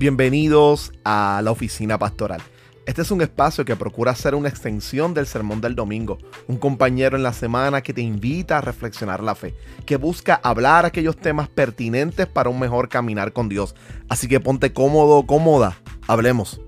Bienvenidos a la oficina pastoral. Este es un espacio que procura ser una extensión del sermón del domingo, un compañero en la semana que te invita a reflexionar la fe, que busca hablar aquellos temas pertinentes para un mejor caminar con Dios. Así que ponte cómodo, cómoda, hablemos.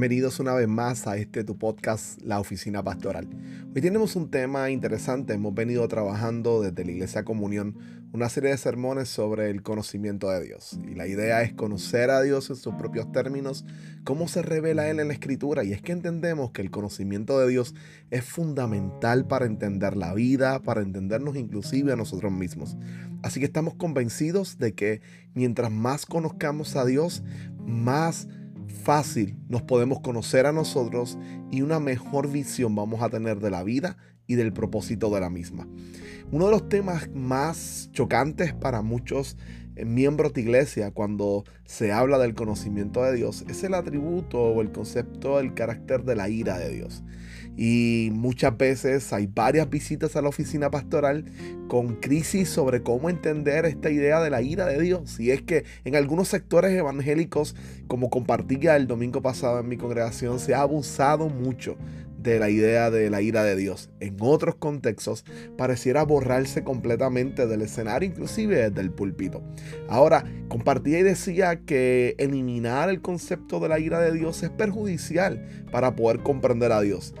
Bienvenidos una vez más a este tu podcast, La Oficina Pastoral. Hoy tenemos un tema interesante. Hemos venido trabajando desde la Iglesia Comunión una serie de sermones sobre el conocimiento de Dios. Y la idea es conocer a Dios en sus propios términos, cómo se revela Él en la Escritura. Y es que entendemos que el conocimiento de Dios es fundamental para entender la vida, para entendernos inclusive a nosotros mismos. Así que estamos convencidos de que mientras más conozcamos a Dios, más fácil nos podemos conocer a nosotros y una mejor visión vamos a tener de la vida y del propósito de la misma. Uno de los temas más chocantes para muchos eh, miembros de iglesia cuando se habla del conocimiento de Dios es el atributo o el concepto del carácter de la ira de Dios. Y muchas veces hay varias visitas a la oficina pastoral con crisis sobre cómo entender esta idea de la ira de Dios. Y es que en algunos sectores evangélicos, como compartía el domingo pasado en mi congregación, se ha abusado mucho de la idea de la ira de Dios. En otros contextos pareciera borrarse completamente del escenario, inclusive desde el púlpito. Ahora, compartía y decía que eliminar el concepto de la ira de Dios es perjudicial para poder comprender a Dios.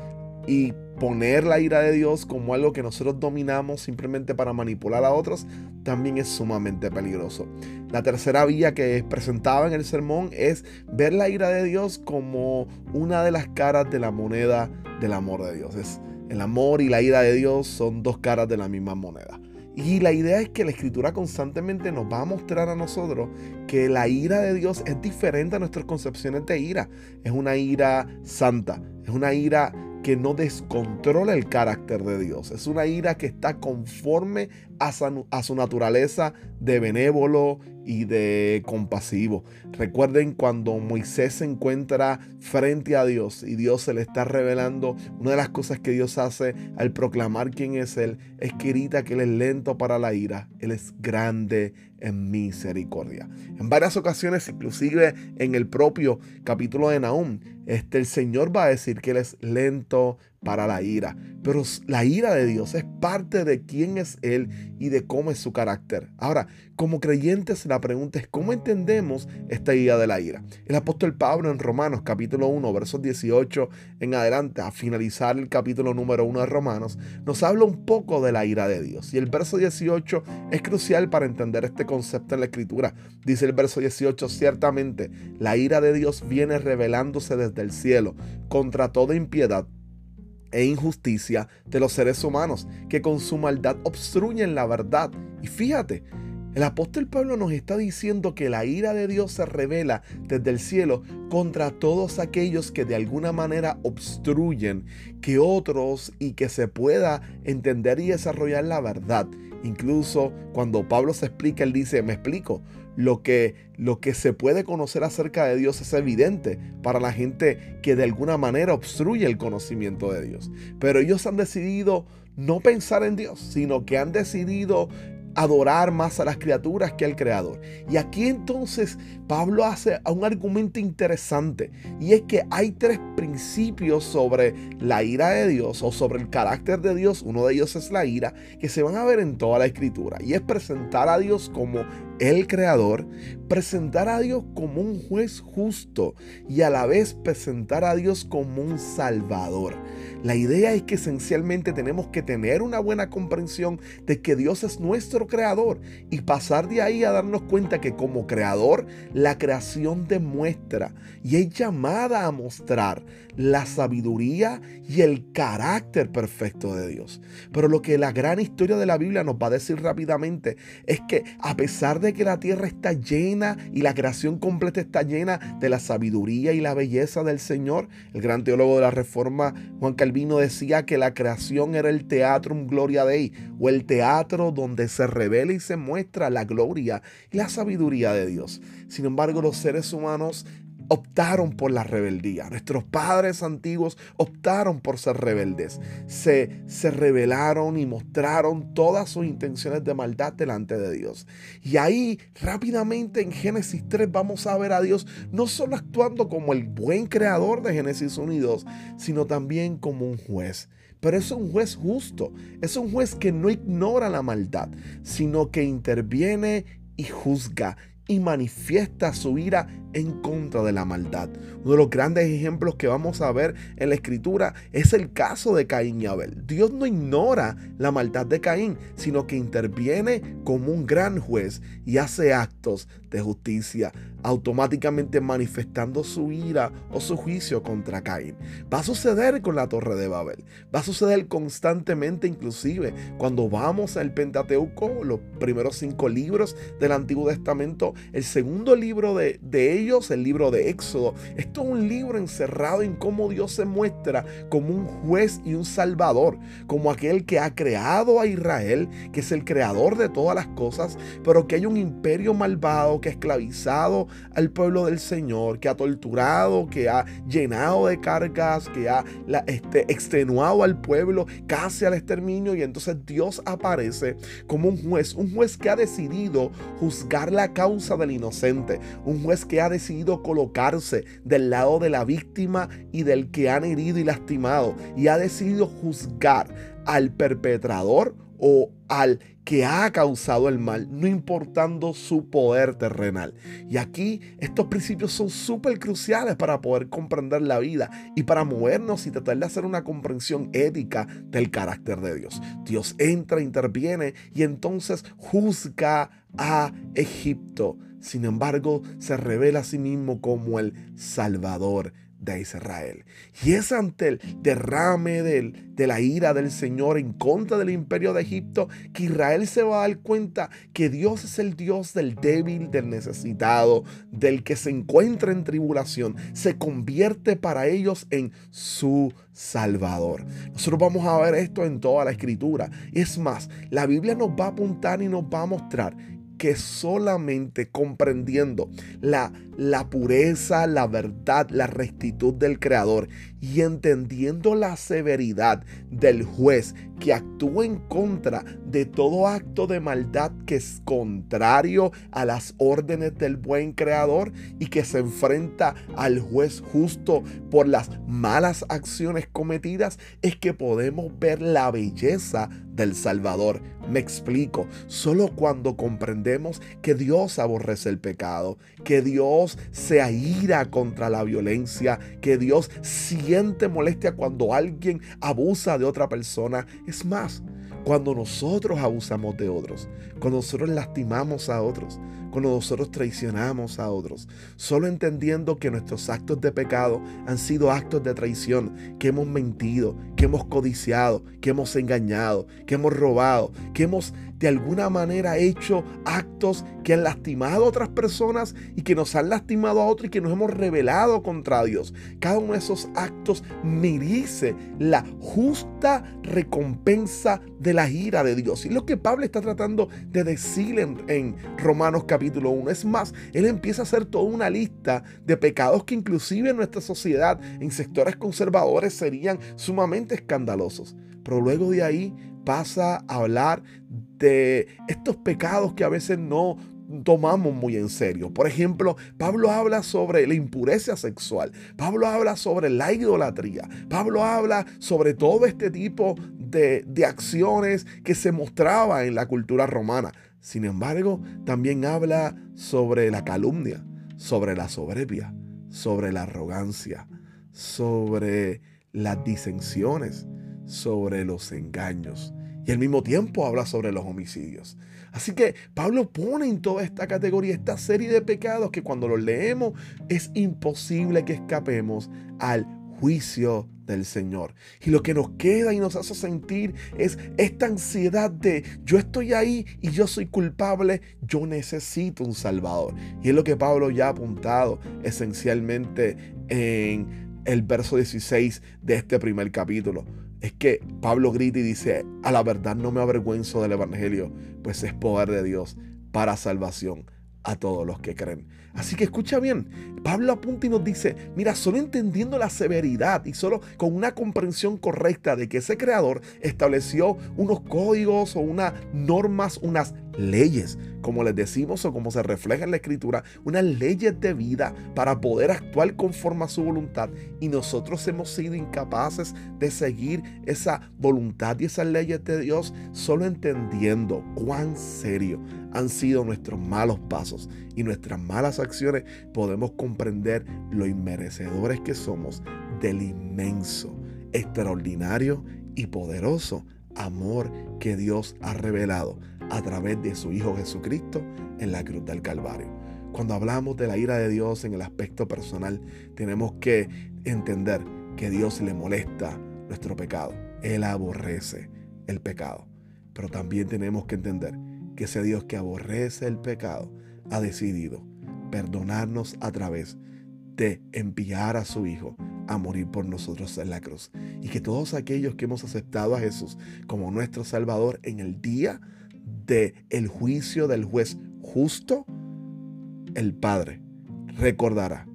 Y poner la ira de Dios como algo que nosotros dominamos simplemente para manipular a otros también es sumamente peligroso. La tercera vía que presentaba en el sermón es ver la ira de Dios como una de las caras de la moneda del amor de Dios. Es, el amor y la ira de Dios son dos caras de la misma moneda. Y la idea es que la escritura constantemente nos va a mostrar a nosotros que la ira de Dios es diferente a nuestras concepciones de ira. Es una ira santa, es una ira que no descontrola el carácter de Dios. Es una ira que está conforme a su, naturaleza de benévolo y de compasivo. Recuerden cuando Moisés se encuentra frente a Dios y Dios se le está revelando, una de las cosas que Dios hace al proclamar quién es Él es que grita que Él es lento para la ira, Él es grande en misericordia. En varias ocasiones, inclusive en el propio capítulo de Nahum, este, el Señor va a decir que Él es lento para la ira. Pero la ira de Dios es parte de quién es Él y de cómo es su carácter. Ahora, como creyentes, la pregunta es cómo entendemos esta idea de la ira. El apóstol Pablo en Romanos capítulo 1, versos 18 en adelante, a finalizar el capítulo número 1 de Romanos, nos habla un poco de la ira de Dios. Y el verso 18 es crucial para entender este concepto en la escritura. Dice el verso 18, ciertamente, la ira de Dios viene revelándose desde el cielo contra toda impiedad e injusticia de los seres humanos que con su maldad obstruyen la verdad. Y fíjate, el apóstol Pablo nos está diciendo que la ira de Dios se revela desde el cielo contra todos aquellos que de alguna manera obstruyen que otros y que se pueda entender y desarrollar la verdad. Incluso cuando Pablo se explica, él dice, me explico, lo que, lo que se puede conocer acerca de Dios es evidente para la gente que de alguna manera obstruye el conocimiento de Dios. Pero ellos han decidido no pensar en Dios, sino que han decidido adorar más a las criaturas que al Creador. Y aquí entonces Pablo hace un argumento interesante y es que hay tres principios sobre la ira de Dios o sobre el carácter de Dios. Uno de ellos es la ira que se van a ver en toda la escritura y es presentar a Dios como el Creador, presentar a Dios como un juez justo y a la vez presentar a Dios como un Salvador. La idea es que esencialmente tenemos que tener una buena comprensión de que Dios es nuestro creador y pasar de ahí a darnos cuenta que como creador la creación demuestra y es llamada a mostrar la sabiduría y el carácter perfecto de Dios. Pero lo que la gran historia de la Biblia nos va a decir rápidamente es que a pesar de que la tierra está llena y la creación completa está llena de la sabiduría y la belleza del Señor, el gran teólogo de la Reforma Juan Calvino decía que la creación era el teatrum gloria dei o el teatro donde se revela y se muestra la gloria y la sabiduría de Dios. Sin embargo, los seres humanos optaron por la rebeldía. Nuestros padres antiguos optaron por ser rebeldes. Se, se rebelaron y mostraron todas sus intenciones de maldad delante de Dios. Y ahí rápidamente en Génesis 3 vamos a ver a Dios no solo actuando como el buen creador de Génesis 1 y 2, sino también como un juez. Pero es un juez justo, es un juez que no ignora la maldad, sino que interviene y juzga y manifiesta su ira en contra de la maldad. Uno de los grandes ejemplos que vamos a ver en la escritura es el caso de Caín y Abel. Dios no ignora la maldad de Caín, sino que interviene como un gran juez y hace actos de justicia, automáticamente manifestando su ira o su juicio contra Caín. Va a suceder con la torre de Babel, va a suceder constantemente inclusive cuando vamos al Pentateuco, los primeros cinco libros del Antiguo Testamento, el segundo libro de, de ellos, el libro de Éxodo, esto es un libro encerrado en cómo Dios se muestra como un juez y un salvador, como aquel que ha creado a Israel, que es el creador de todas las cosas, pero que hay un imperio malvado que ha esclavizado al pueblo del Señor, que ha torturado, que ha llenado de cargas, que ha este, extenuado al pueblo casi al exterminio y entonces Dios aparece como un juez, un juez que ha decidido juzgar la causa del inocente, un juez que ha decidido colocarse del lado de la víctima y del que han herido y lastimado y ha decidido juzgar al perpetrador o al que ha causado el mal, no importando su poder terrenal. Y aquí estos principios son súper cruciales para poder comprender la vida y para movernos y tratar de hacer una comprensión ética del carácter de Dios. Dios entra, interviene y entonces juzga a Egipto. Sin embargo, se revela a sí mismo como el Salvador de Israel. Y es ante el derrame de la ira del Señor en contra del imperio de Egipto que Israel se va a dar cuenta que Dios es el Dios del débil, del necesitado, del que se encuentra en tribulación. Se convierte para ellos en su Salvador. Nosotros vamos a ver esto en toda la escritura. Es más, la Biblia nos va a apuntar y nos va a mostrar que solamente comprendiendo la, la pureza, la verdad, la rectitud del Creador y entendiendo la severidad del juez que actúa en contra de todo acto de maldad que es contrario a las órdenes del buen creador y que se enfrenta al juez justo por las malas acciones cometidas, es que podemos ver la belleza del Salvador. Me explico, solo cuando comprendemos que Dios aborrece el pecado, que Dios se aira contra la violencia, que Dios molestia cuando alguien abusa de otra persona, es más, cuando nosotros abusamos de otros, cuando nosotros lastimamos a otros, cuando nosotros traicionamos a otros, solo entendiendo que nuestros actos de pecado han sido actos de traición, que hemos mentido, que hemos codiciado, que hemos engañado, que hemos robado, que hemos de alguna manera hecho actos que han lastimado a otras personas y que nos han lastimado a otros y que nos hemos rebelado contra Dios. Cada uno de esos actos merece la justa recompensa de la ira de Dios. Y lo que Pablo está tratando de decir en, Romanos capítulo 1 es más, él empieza a hacer toda una lista de pecados que inclusive en nuestra sociedad, en sectores conservadores, serían sumamente escandalosos. Pero luego de ahí pasa a hablar estos pecados que a veces no tomamos muy en serio. Por ejemplo, Pablo habla sobre la impureza sexual, Pablo habla sobre la idolatría, Pablo habla sobre todo este tipo de, de acciones que se mostraba en la cultura romana. Sin embargo, también habla sobre la calumnia, sobre la soberbia, sobre la arrogancia, sobre las disensiones, sobre los engaños y al mismo tiempo habla sobre los homicidios. Así que Pablo pone en toda esta categoría esta serie de pecados que cuando los leemos es imposible que escapemos al juicio del Señor. Y lo que nos queda y nos hace sentir es esta ansiedad de yo estoy ahí y yo soy culpable, yo necesito un Salvador. Y es lo que Pablo ya ha apuntado esencialmente en el verso 16 de este primer capítulo es que Pablo grita y dice, a la verdad no me avergüenzo del Evangelio, pues es poder de Dios para salvación a todos los que creen. Así que escucha bien, Pablo apunta y nos dice, mira, solo entendiendo la severidad y solo con una comprensión correcta de que ese creador estableció unos códigos o unas normas, unas leyes, como les decimos o como se refleja en la escritura, unas leyes de vida para poder actuar conforme a su voluntad. Y nosotros hemos sido incapaces de seguir esa voluntad y esas leyes de Dios solo entendiendo cuán serio han sido nuestros malos pasos y nuestras malas acciones, podemos comprender lo inmerecedores que somos del inmenso, extraordinario y poderoso amor que Dios ha revelado a través de su Hijo Jesucristo en la cruz del Calvario. Cuando hablamos de la ira de Dios en el aspecto personal, tenemos que entender que Dios le molesta nuestro pecado. Él aborrece el pecado. Pero también tenemos que entender que ese Dios que aborrece el pecado ha decidido perdonarnos a través de enviar a su Hijo a morir por nosotros en la cruz. Y que todos aquellos que hemos aceptado a Jesús como nuestro Salvador en el día de el juicio del juez justo, el Padre recordará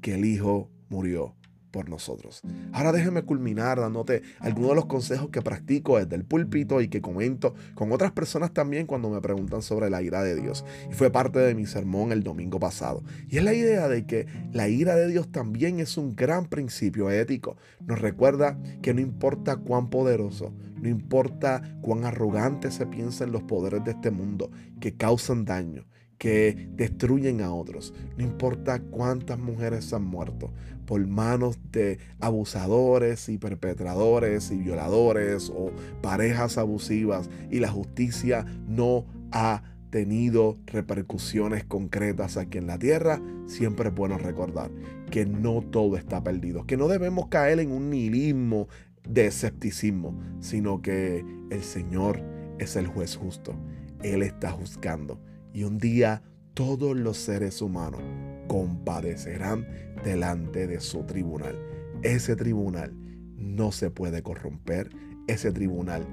que el Hijo murió por nosotros. Ahora déjeme culminar dándote algunos de los consejos que practico desde el púlpito y que comento con otras personas también cuando me preguntan sobre la ira de Dios. Y fue parte de mi sermón el domingo pasado. Y es la idea de que la ira de Dios también es un gran principio ético. Nos recuerda que no importa cuán poderoso, no importa cuán arrogante se piensa en los poderes de este mundo que causan daño, que destruyen a otros. No importa cuántas mujeres han muerto por manos de abusadores y perpetradores y violadores o parejas abusivas y la justicia no ha tenido repercusiones concretas aquí en la tierra, siempre es bueno recordar que no todo está perdido, que no debemos caer en un nihilismo de escepticismo, sino que el Señor es el juez justo. Él está juzgando. Y un día todos los seres humanos compadecerán delante de su tribunal. Ese tribunal no se puede corromper. Ese tribunal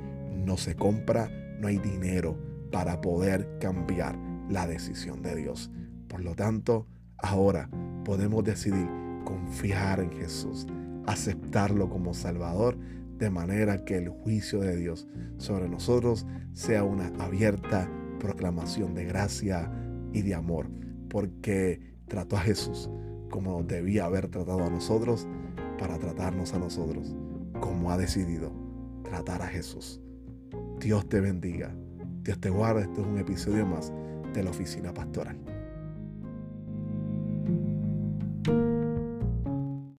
no se compra. No hay dinero para poder cambiar la decisión de Dios. Por lo tanto, ahora podemos decidir confiar en Jesús aceptarlo como Salvador, de manera que el juicio de Dios sobre nosotros sea una abierta proclamación de gracia y de amor, porque trató a Jesús como debía haber tratado a nosotros para tratarnos a nosotros, como ha decidido tratar a Jesús. Dios te bendiga, Dios te guarde, este es un episodio más de la oficina pastoral.